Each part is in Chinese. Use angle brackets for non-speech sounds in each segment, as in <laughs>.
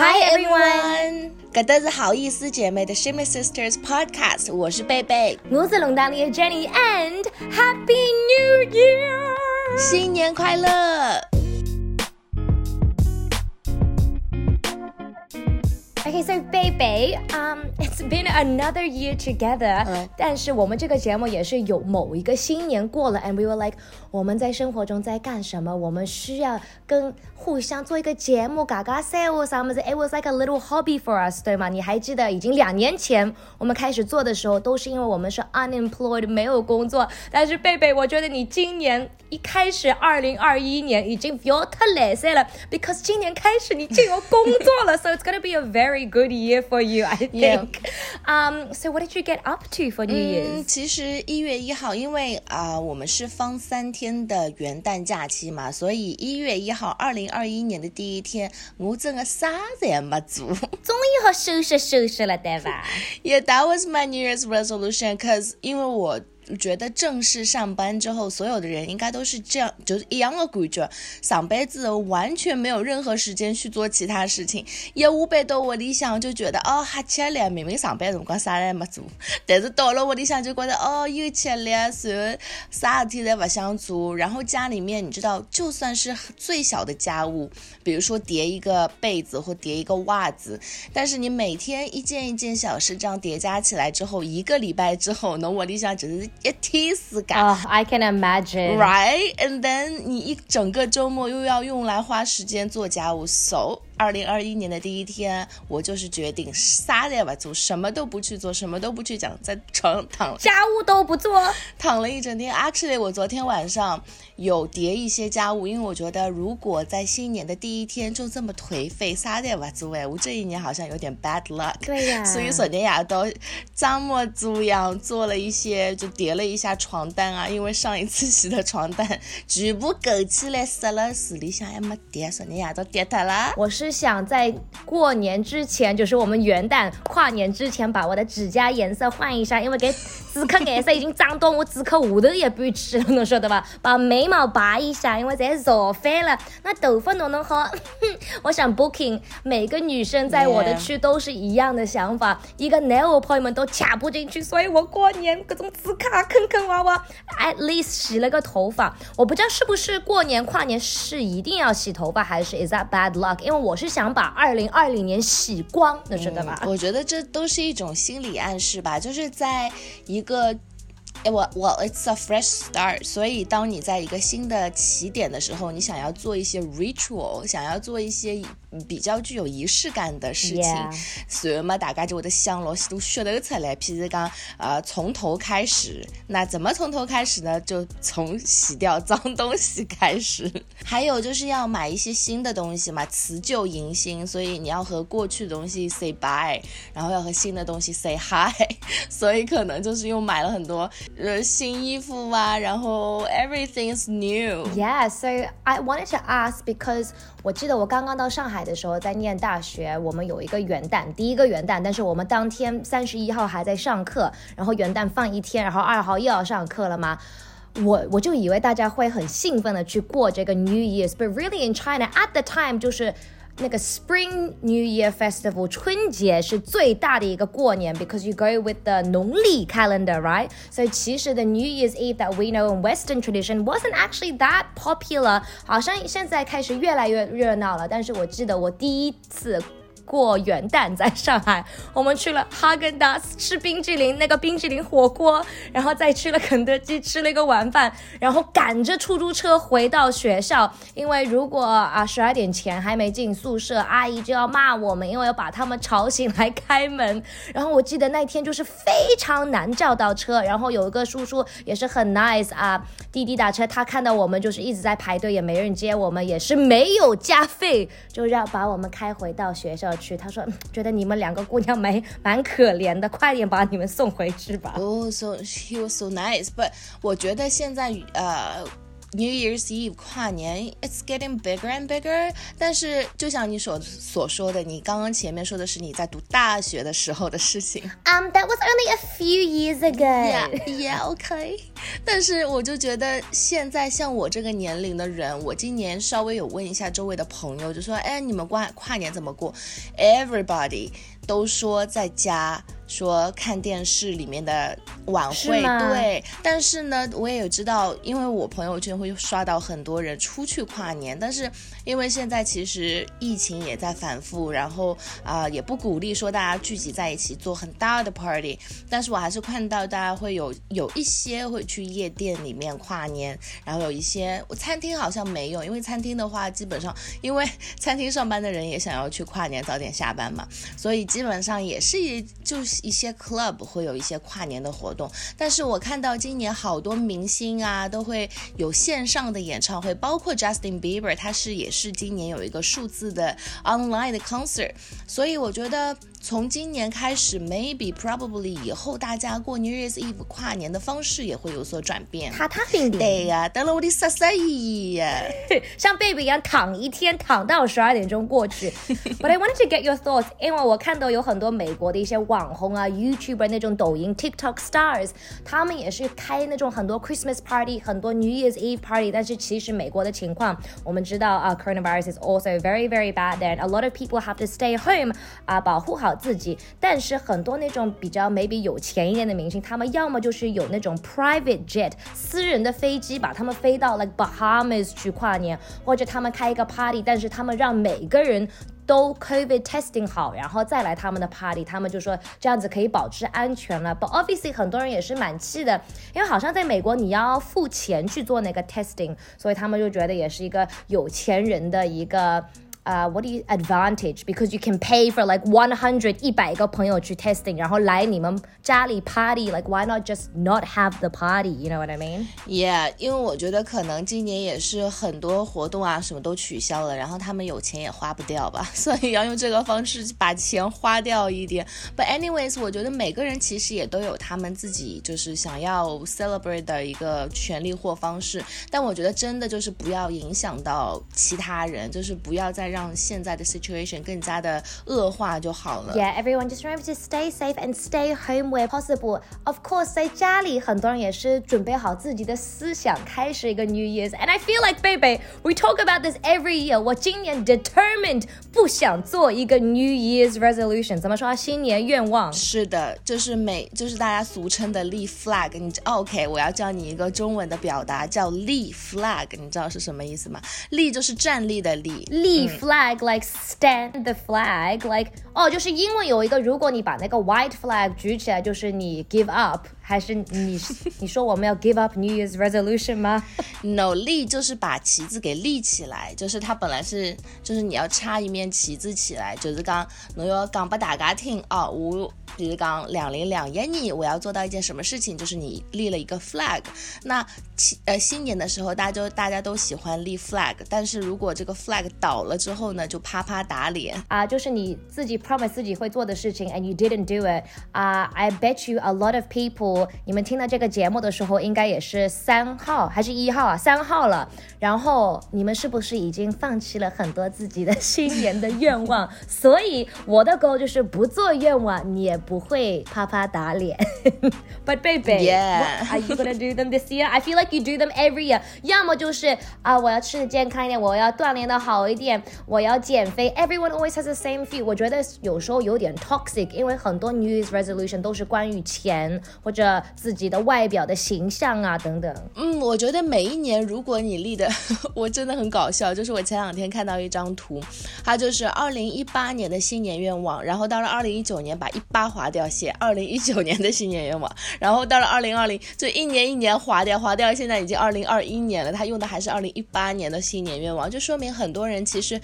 Hi everyone，搿都是好意思姐妹的 Shimmy Sisters Podcast，我是贝贝，我是龙当里的 Jenny，and Happy New Year，新年快乐 ！Okay, so baby, um, <laughs> it's been another year together. 但是我们这个节目也是有某一个新年过了，and we were like，我们在生活中在干什么？我们需要跟互相做一个节目，嘎嘎 sales 啥么子？It was like a little hobby for us，对吗？你还记得已经两年前我们开始做的时候，都是因为我们是 unemployed，没有工作。但是贝贝，我觉得你今年一开始，二零二一年已经比我特来塞了，because 今年开始你就有工作了，so <laughs> it's gonna be a very very good year for you, I think. Yeah. Um, so what did you get up to for New Year's? 嗯，其实一月一号，因为啊、呃，我们是放三天的元旦假期嘛，所以一月一号，二零二一年的第一天，我真的啥也没做。终于好收拾收拾了，对吧？Yeah, that <laughs> was my New Year's resolution, cause 因为我。 觉得正式上班之后，所有的人应该都是这样，就是一样的感觉。上班之后完全没有任何时间去做其他事情，一下班到屋里向就觉得哦，哈吃力，明明上班辰光啥也没做，但是到了屋里向就觉得哦，又吃力，然后啥事体侪不想做。然后家里面你知道，就算是最小的家务，比如说叠一个被子或叠一个袜子，但是你每天一件一件小事这样叠加起来之后，一个礼拜之后，侬屋里向只是。一天时间，Oh, I can imagine. Right, and then 你一整个周末又要用来花时间做家务，so 二零二一年的第一天，我就是决定啥也不做，什么都不去做，什么都不去讲，在床上躺，家务都不做，躺了一整天。Actually，我昨天晚上有叠一些家务，因为我觉得如果在新年的第一天就这么颓废，啥也不做，哎，我这一年好像有点 bad luck。对呀。所以昨天夜到张模作样做了一些，就叠了一下床单啊，因为上一次洗的床单全部勾起来湿了，水里向还没叠，昨天夜到叠脱了。我是。想在过年之前，就是我们元旦跨年之前，把我的指甲颜色换一下，因为给指壳颜色已经脏到我指壳下头也不吃了，侬晓得吧？把眉毛拔一下，因为在造反了。那头发弄弄好，我想 booking 每个女生在我的区都是一样的想法，一个男朋友们都卡不进去，所以我过年各种指卡坑坑洼洼，at least 洗了个头发。我不知道是不是过年跨年是一定要洗头发，还是 is that bad luck？因为我是。想把二零二零年洗光，你知道吧？我觉得这都是一种心理暗示吧，就是在一个。哎我我 it's a fresh start，所以当你在一个新的起点的时候，你想要做一些 ritual，想要做一些比较具有仪式感的事情，所以嘛，大家就会得想了许多噱头出来，譬如讲，呃，从头开始，那怎么从头开始呢？就从洗掉脏东西开始，<laughs> 还有就是要买一些新的东西嘛，辞旧迎新，所以你要和过去的东西 say bye，然后要和新的东西 say hi，<laughs> 所以可能就是又买了很多。呃，新衣服啊，然后 everything is new. Yeah, so I wanted to ask because 我记得我刚刚到上海的时候，在念大学，我们有一个元旦，第一个元旦，但是我们当天三十一号还在上课，然后元旦放一天，然后二号又要上课了嘛？我我就以为大家会很兴奋的去过这个 New Year's, but really in China at the time 就是。那个 Spring New Year Festival 春节是最大的一个过年，because you go with the 农历 calendar, right? So 其实 the New Year's Eve that we know in Western tradition wasn't actually that popular。好像现在开始越来越热闹了，但是我记得我第一次。 过元旦在上海，我们去了哈根达斯吃冰淇淋，那个冰淇淋火锅，然后再去了肯德基吃了一个晚饭，然后赶着出租车回到学校，因为如果啊十二点前还没进宿舍，阿姨就要骂我们，因为要把他们吵醒来开门。然后我记得那天就是非常难叫到车，然后有一个叔叔也是很 nice 啊，滴滴打车，他看到我们就是一直在排队，也没人接我们，也是没有加费，就让把我们开回到学校。去，他说觉得你们两个姑娘蛮蛮可怜的，快点把你们送回去吧。哦，so he was so nice，but 我觉得现在呃。New Year's Eve 跨年，it's getting bigger and bigger。但是就像你所所说的，你刚刚前面说的是你在读大学的时候的事情。Um, that was only a few years ago. Yeah, yeah, OK。但是我就觉得现在像我这个年龄的人，我今年稍微有问一下周围的朋友，就说，哎，你们跨跨年怎么过？Everybody 都说在家。说看电视里面的晚会，对，但是呢，我也有知道，因为我朋友圈会刷到很多人出去跨年，但是因为现在其实疫情也在反复，然后啊也不鼓励说大家聚集在一起做很大的 party，但是我还是看到大家会有有一些会去夜店里面跨年，然后有一些餐厅好像没有，因为餐厅的话基本上因为餐厅上班的人也想要去跨年早点下班嘛，所以基本上也是一就是。一些 club 会有一些跨年的活动，但是我看到今年好多明星啊都会有线上的演唱会，包括 Justin Bieber，他是也是今年有一个数字的 online 的 concert，所以我觉得。从今年开始，maybe probably 以后大家过 New Year's Eve 跨年的方式也会有所转变。对呀，得了我的十四呀，像 baby 一样躺一天，躺到十二点钟过去。<laughs> But I wanted to get your thoughts，因为我看到有很多美国的一些网网红啊，YouTuber 那种抖音 TikTok stars，他们也是开那种很多 Christmas party，很多 New Year's Eve party。但是其实美国的情况，我们知道啊，coronavirus is also very very bad。Then a lot of people have to stay home 啊，保护好。自己，但是很多那种比较 maybe 有钱一点的明星，他们要么就是有那种 private jet 私人的飞机，把他们飞到 like Bahamas 去跨年，或者他们开一个 party，但是他们让每个人都 COVID testing 好，然后再来他们的 party，他们就说这样子可以保持安全了。But obviously 很多人也是蛮气的，因为好像在美国你要付钱去做那个 testing，所以他们就觉得也是一个有钱人的一个。uh, what do you advantage because you can pay for like 100一百个朋友去 testing，然后来你们家里 party，like why not just not have the party？You know what I mean？Yeah，因为我觉得可能今年也是很多活动啊什么都取消了，然后他们有钱也花不掉吧，所以要用这个方式把钱花掉一点。But anyways，<laughs> 我觉得每个人其实也都有他们自己就是想要 celebrate 的一个权利或方式，但我觉得真的就是不要影响到其他人，就是不要再让 让现在的 situation 更加的恶化就好了。Yeah, everyone just remember to stay safe and stay home where possible. Of course，在家里很多人也是准备好自己的思想，开始一个 New Year's. And I feel like, baby, we talk about this every year. 我今年 determined 不想做一个 New Year's resolution. 怎么说？新年愿望？是的，就是每就是大家俗称的立 flag。你 OK？我要教你一个中文的表达，叫立 flag。你知道是什么意思吗？立就是站立的立，立 flag。 flag like stand the flag like 哦，就是英文有一个，如果你把那个 white flag 举起来，就是你 give up， 还是你 <laughs> 你说我们要 give up New Year's resolution 吗？No，立就是把旗子给立起来，就是它本来是就是你要插一面旗子起来，就是讲侬要讲给大家听哦，我比如讲两零两一年我要做到一件什么事情，就是你立了一个 flag。那呃新年的时候，大家就大家都喜欢立 flag，但是如果这个 flag 倒了之后呢，就啪啪打脸啊，就是你自己。promise 自己会做的事情，and you didn't do it 啊、uh,！I bet you a lot of people，你们听到这个节目的时候，应该也是三号还是一号啊？三号了。然后你们是不是已经放弃了很多自己的新年的愿望？所以我的 goal 就是不做愿望，你也不会啪啪打脸。But baby, yeah. what are you gonna do them this year? I feel like you do them every year. 要么就是啊，我要吃的健康一点，我要锻炼的好一点，我要减肥。Everyone always has the same feel. 我觉得有时候有点 toxic，因为很多 New Year's resolution 都是关于钱或者自己的外表的形象啊等等。嗯，我觉得每一年如果你立的，<laughs> 我真的很搞笑，就是我前两天看到一张图，它就是二零一八年的新年愿望，然后到了二零一九年把一八划掉写二零一九年的新年愿望，然后到了二零二零就一年一年划掉划掉，现在已经二零二一年了，他用的还是二零一八年的新年愿望，就说明很多人其实。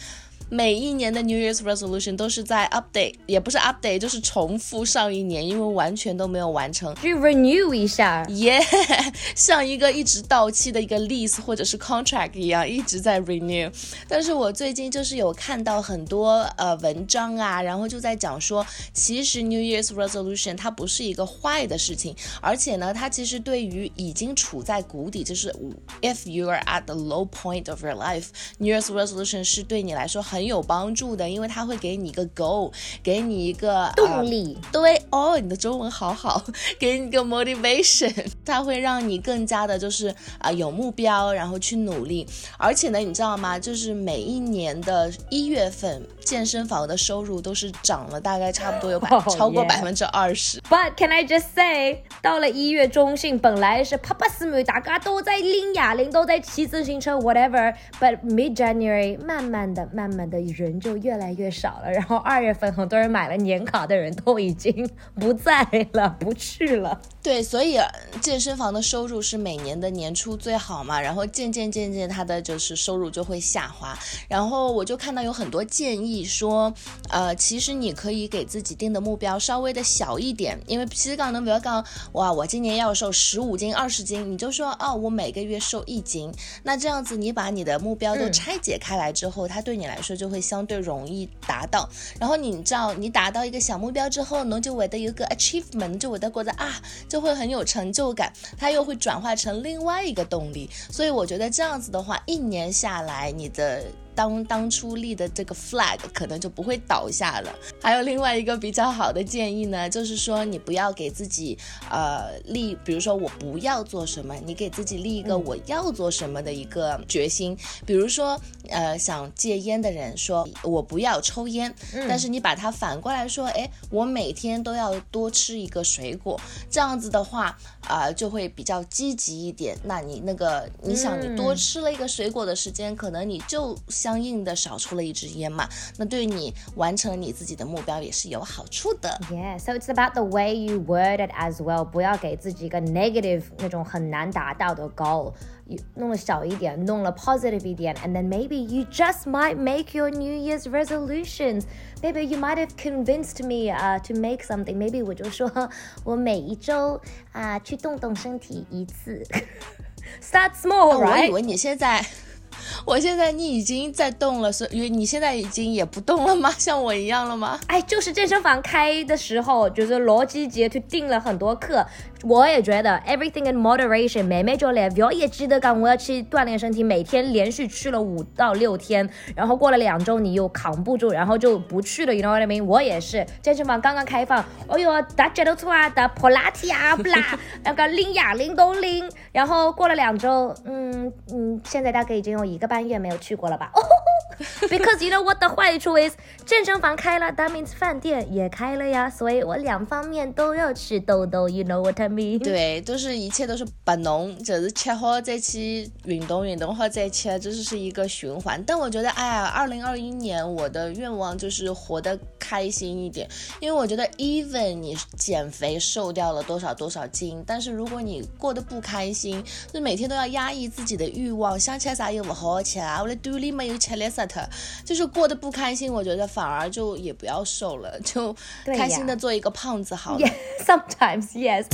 每一年的 New Year's Resolution 都是在 update，也不是 update，就是重复上一年，因为完全都没有完成。去 renew 一下，耶，像一个一直到期的一个 lease 或者是 contract 一样，一直在 renew。但是我最近就是有看到很多呃文章啊，然后就在讲说，其实 New Year's Resolution 它不是一个坏的事情，而且呢，它其实对于已经处在谷底，就是 if you are at the low point of your life，New Year's Resolution 是对你来说很有帮助的，因为它会给你一个 goal，给你一个动力。对哦，你的中文好好，给你一个 motivation，<laughs> 它会让你更加的就是啊有目标，然后去努力。而且呢，你知道吗？就是每一年的一月份，健身房的收入都是涨了，大概差不多有百超过百分之二十。But can I just say，到了一月中旬，本来是啪啪四妹，大家都在拎哑铃，都在骑自行车，whatever。But mid January，慢慢的、慢慢的人就越来越少了。然后二月份，很多人买了年卡的人都已经不在了，不去了。对，所以健身房的收入是每年的年初最好嘛，然后渐渐渐渐，它的就是收入就会下滑。然后我就看到有很多建议说，呃，其实你可以给自己定的目标稍微的小一点，因为其实刚能比如讲，哇，我今年要瘦十五斤、二十斤，你就说，哦，我每个月瘦一斤，那这样子你把你的目标都拆解开来之后，它对你来就会相对容易达到。然后你知道，你达到一个小目标之后，呢，就我的一个 achievement，就我的觉得啊。就会很有成就感，它又会转化成另外一个动力，所以我觉得这样子的话，一年下来，你的。当当初立的这个 flag 可能就不会倒下了。还有另外一个比较好的建议呢，就是说你不要给自己呃立，比如说我不要做什么，你给自己立一个我要做什么的一个决心。比如说呃想戒烟的人说我不要抽烟，但是你把它反过来说，哎，我每天都要多吃一个水果，这样子的话啊就会比较积极一点。那你那个你想你多吃了一个水果的时间，可能你就。相应的少出了一支烟嘛，那对你完成你自己的目标也是有好处的。Yeah, so it's about the way you word it as well. 不要给自己一个 negative 那种很难达到的 goal，弄了小一点，弄了 positive 一点，and then maybe you just might make your New Year's resolutions. Maybe you might have convinced me uh, to make something. Maybe 我就说我每一周啊、uh, 去<laughs> 动动身体一次。Start small, <laughs> right? 我以为你现在。 <laughs> 我现在你已经在动了，所以你现在已经也不动了吗？<laughs> 像我一样了吗？哎，就是健身房开的时候，就是罗基杰去订了很多课。我也觉得 everything in moderation，妹妹就来，不要也记得讲我要去锻炼身体，每天连续去了五到六天，然后过了两周你又扛不住，然后就不去了。You know what I mean？我也是，健身房刚刚开放，哎呦，大家都出啊，打普拉提啊，<laughs> 不啦，那个拎哑铃都拎，然后过了两周，嗯嗯，现在大概已经有一个半月没有去过了吧哦吼吼 <laughs> Because you know what the 坏处 is，健身房开了，that means 饭店也开了呀，所以我两方面都要吃豆豆。You know what I mean？对，都是一切都是不弄，就是吃好再去运动，运动好再吃，这就是一个循环。但我觉得，哎呀，二零二一年我的愿望就是活得开心一点，因为我觉得，even 你减肥瘦掉了多少多少斤，但是如果你过得不开心，就每天都要压抑自己的欲望，想吃啥又不好吃啊，我的肚里没有吃的啥。就是过得不开心，我觉得反而就也不要瘦了，就开心的做一个胖子好了。Sometimes, yes.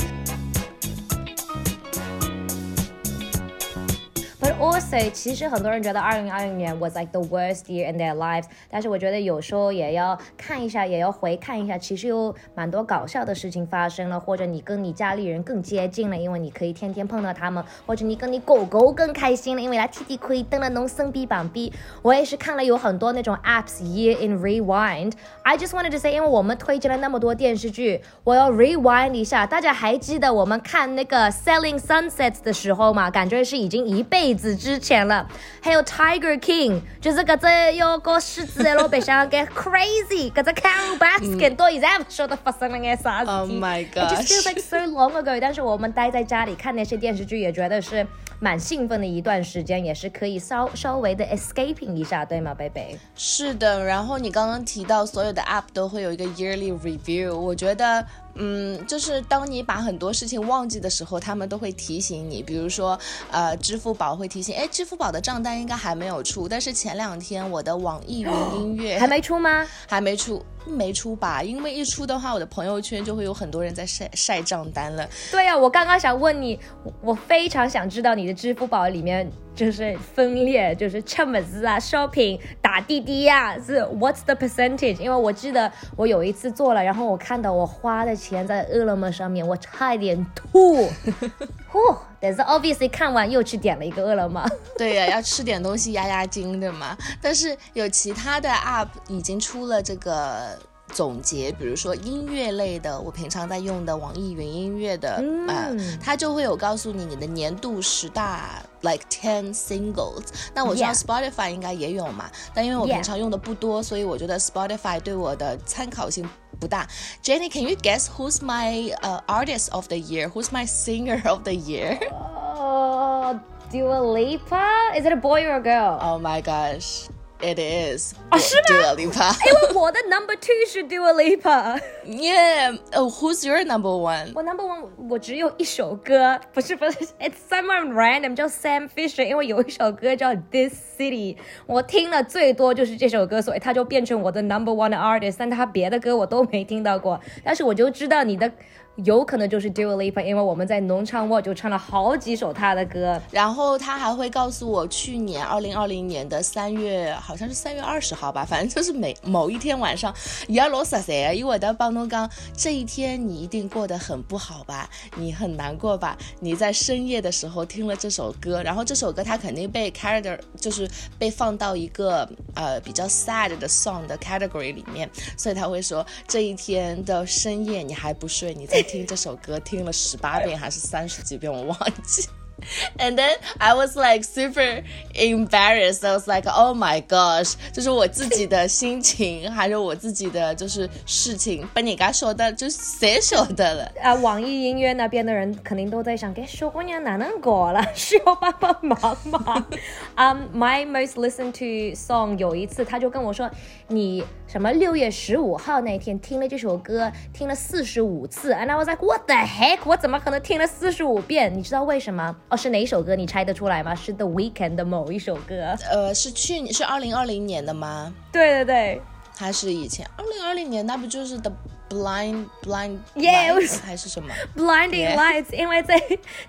Also，其实很多人觉得二零二零年 was like the worst year in their lives，但是我觉得有时候也要看一下，也要回看一下，其实有蛮多搞笑的事情发生了，或者你跟你家里人更接近了，因为你可以天天碰到他们，或者你跟你狗狗更开心了，因为它天天可以登了侬生逼绑逼。我也是看了有很多那种 apps year in rewind。I just wanted to say，因为我们推荐了那么多电视剧，我要 rewind 一下。大家还记得我们看那个 Selling Sunsets 的时候吗？感觉是已经一辈子。之前了，还有 Tiger King，就是搿只有个狮子在老白相给 crazy，搿只 Carol Baskin 到现在不晓得发生了眼啥事体。Oh my god！就 feels like so long ago，但是我们待在家里看那些电视剧，也觉得是蛮兴奋的一段时间，也是可以稍稍微的 escaping 一下，对吗，贝贝？是的，然后你刚刚提到所有的 app 都会有一个 yearly review，我觉得嗯，就是当你把很多事情忘记的时候，他们都会提醒你。比如说，呃，支付宝会提醒，哎，支付宝的账单应该还没有出，但是前两天我的网易云音乐 <laughs> 还没出吗？还没出。没出吧，因为一出的话，我的朋友圈就会有很多人在晒晒账单了。对呀，我刚刚想问你，我非常想知道你的支付宝里面就是分裂，就是吃么子啊，shopping 打滴滴呀，是 what's the percentage？因为我记得我有一次做了，然后我看到我花的钱在饿了么上面，我差一点吐。<laughs> 呼，但是 obviously 看完又去点了一个饿了么。对呀，要吃点东西压压惊对吗。但是有其他的 app 已经出了这个。总结，比如说音乐类的，我平常在用的网易云音乐的，呃，它就会有告诉你你的年度十大，like ten singles。那我知道 Spotify 应该也有嘛，但因为我平常用的不多，所以我觉得 Spotify 对我的参考性不大。Jenny，can you guess who's my uh artist of the year? Who's my singer of the year? Oh, Dua Lipa? Is it a boy or a girl? Oh my gosh. It is 啊，是吗？Dua Lipa，因为我的 <laughs> number two 是 Dua Lipa。Yeah，哦，Who's <laughs> your number one？我 number one 我只有一首歌，不是不是，It's someone random 叫 Sam Fisher，因为有一首歌叫 This City，我听了最多就是这首歌，所以他就变成我的 number one artist。但他别的歌我都没听到过，但是我就知道你的。 有可能就是 Dua Lipa，因为我们在农场我就唱了好几首他的歌。然后他还会告诉我，去年二零二零年的三月，好像是三月二十号吧，反正就是每某一天晚上，要罗萨塞，因为的帮侬刚这一天你一定过得很不好吧，你很难过吧？你在深夜的时候听了这首歌，然后这首歌他肯定被 character 就是被放到一个呃比较 sad 的 song 的 category 里面，所以他会说这一天的深夜你还不睡，你在。听这首歌听了十八遍还是三十几遍，我忘记。<laughs> And then I was like super embarrassed. I was like, oh my gosh，就是我自己的心情，还是我自己的就是事情，被你刚说的，就是谁说的了？<laughs> 啊，网易音乐那边的人肯定都在想，给小姑娘哪能搞了？需要帮帮忙吗？啊，<laughs> My most listened to song 有一次他就跟我说，你什么六月十五号那天听了这首歌，听了四十五次。And I was like, what the heck？我怎么可能听了四十五遍？你知道为什么？哦，是哪一首歌？你猜得出来吗？是 The Weeknd 的某一首歌。呃，是去年，是二零二零年的吗？对对对，还是以前？二零二零年那不就是 The Blind Blind Lights 还是什么？Blinding Lights，因为在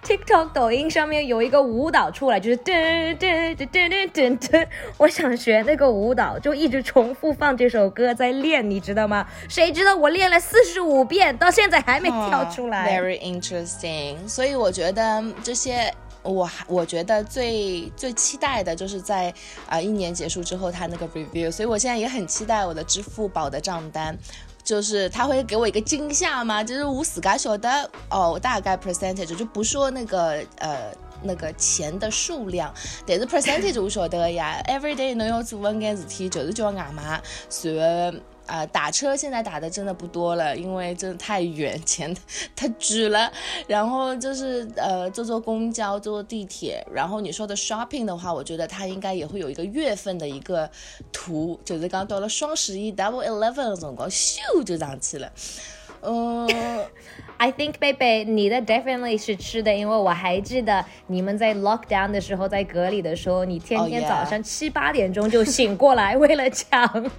TikTok 抖音上面有一个舞蹈出来，就是噔噔噔噔噔噔，我想学那个舞蹈，就一直重复放这首歌在练，你知道吗？谁知道我练了四十五遍，到现在还没跳出来。Very interesting，所以我觉得这些。我还我觉得最最期待的就是在啊一年结束之后他那个 review，所以我现在也很期待我的支付宝的账单，就是他会给我一个惊吓吗？就是我自噶晓得哦，大概 percentage 就不说那个呃那个钱的数量，但是 <laughs> percentage 我晓得呀，every day 侬要做一件事体就是叫外卖，然啊，打车现在打的真的不多了，因为真的太远，钱 <laughs> 太值了。然后就是呃，坐坐公交，坐坐地铁。然后你说的 shopping 的话，我觉得它应该也会有一个月份的一个图，就是刚到了双十一 Double Eleven 的总光，咻就上去了。嗯，<laughs> I think baby，你的 definitely 是吃的，因为我还记得你们在 lockdown 的时候，在隔离的时候，你天天早上七八点钟就醒过来，<laughs> 为了抢。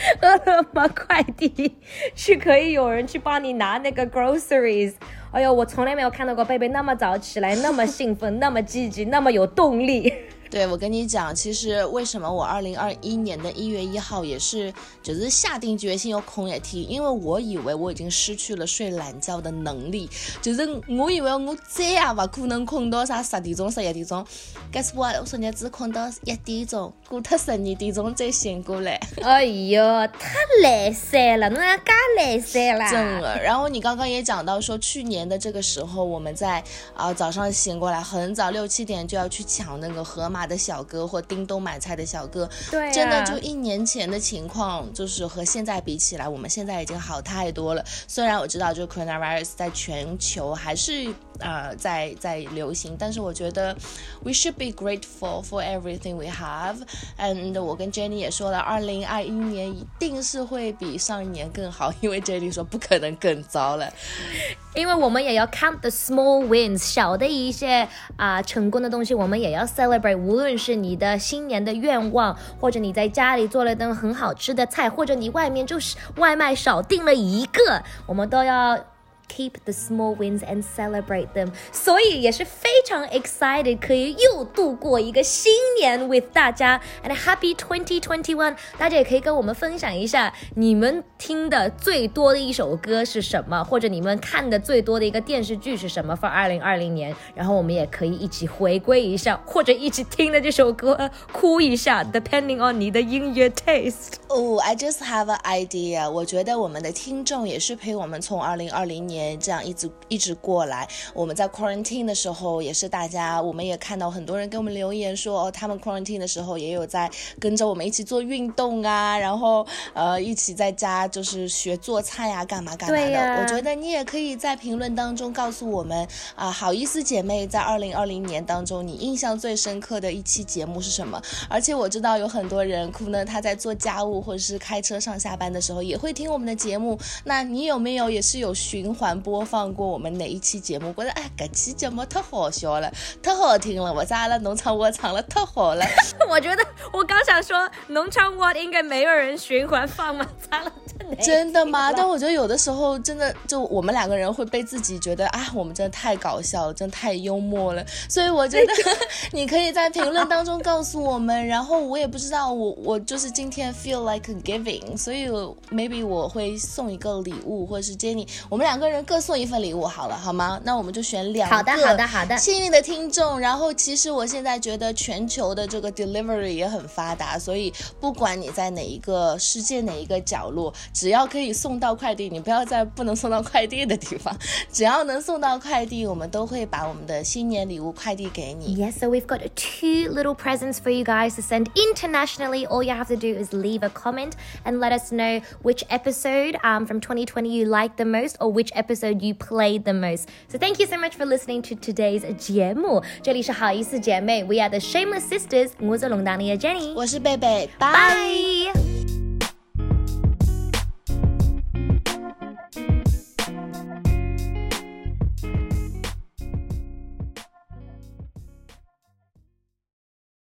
<laughs> 饿了么快递去可以有人去帮你拿那个 groceries。哎呦，我从来没有看到过贝贝那么早起来，那么兴奋，那么积极，那么有动力。对，我跟你讲，其实为什么我二零二一年的一月一号也是，就是下定决心要空一天，因为我以为我已经失去了睡懒觉的能力，就是我以为我再也不可能困到啥十点钟、十一点钟。Guess what？我昨天只困到一点钟，过特十二点钟再醒过来。<laughs> 哎哟，太懒散了，侬也加来塞了。真的。然后你刚刚也讲到说，去年的这个时候，我们在啊早上醒过来很早，六七点就要去抢那个河马。的小哥或叮咚买菜的小哥，对，真的就一年前的情况，就是和现在比起来，我们现在已经好太多了。虽然我知道，就 coronavirus 在全球还是呃在在流行，但是我觉得 we should be grateful for everything we have。And 我跟 Jenny 也说了，二零二一年一定是会比上一年更好，因为 Jenny 说不可能更糟了。因为我们也要 count the small wins，小的一些啊、成功的东西，我们也要 celebrate。无论是你的新年的愿望，或者你在家里做了顿很好吃的菜，或者你外面就是外卖少订了一个，我们都要。Keep the small wins and celebrate them，所以也是非常 excited，可以又度过一个新年 with 大家，and happy 2021。大家也可以跟我们分享一下你们听的最多的一首歌是什么，或者你们看的最多的一个电视剧是什么，for 二零二零年。然后我们也可以一起回归一下，或者一起听的这首歌哭一下，depending on 你的音乐 taste。哦、i just have an idea。我觉得我们的听众也是陪我们从二零二零年这样一直一直过来。我们在 quarantine 的时候，也是大家，我们也看到很多人给我们留言说，哦，他们 quarantine 的时候也有在跟着我们一起做运动啊，然后呃一起在家就是学做菜呀、干嘛干嘛的。我觉得你也可以在评论当中告诉我们啊、好意思姐妹在二零二零年当中，你印象最深刻的一期节目是什么？而且我知道有很多人可能他在做家务或者是开车上下班的时候也会听我们的节目。那你有没有也是有循环播放过我们哪一期节目？觉得哎，这期节目太好笑了，太好听了，我在阿拉农场我唱了太好了。<laughs> 我觉得我刚想说，农场我应该没有人循环放吗？糟了，<laughs> 真的吗？但我觉得有的时候真的就我们两个人会被自己觉得啊，我们真的太搞笑了，真的太幽默了。所以我觉得 <laughs> 你可以在评论当中告诉我们。然后我也不知道，我我就是今天 feel like giving，所以 maybe 我会送一个礼物，或者是 Jenny，我们两个人各送一份礼物好了，好吗？那我们就选两个好的好的好的幸运的听众。然后其实我现在觉得全球的这个 delivery 也很发达，所以不管你在哪一个世界哪一个角落，只要可以送到快递，你不要在不能送到快递的地方，只要能送到快递，我们都会把我们的新年礼物快递给你。 Yes, so we've got two little presents for you guys to send internationally. All you have to do is leave a comment and let us know which episode um, from 2020 you liked the most or which episode you played the most. So thank you so much for listening to today's 节目。这里是好意思姐妹，We are the Shameless Sisters。我是龙当里的 Jenny。我是贝贝，拜。 Bye.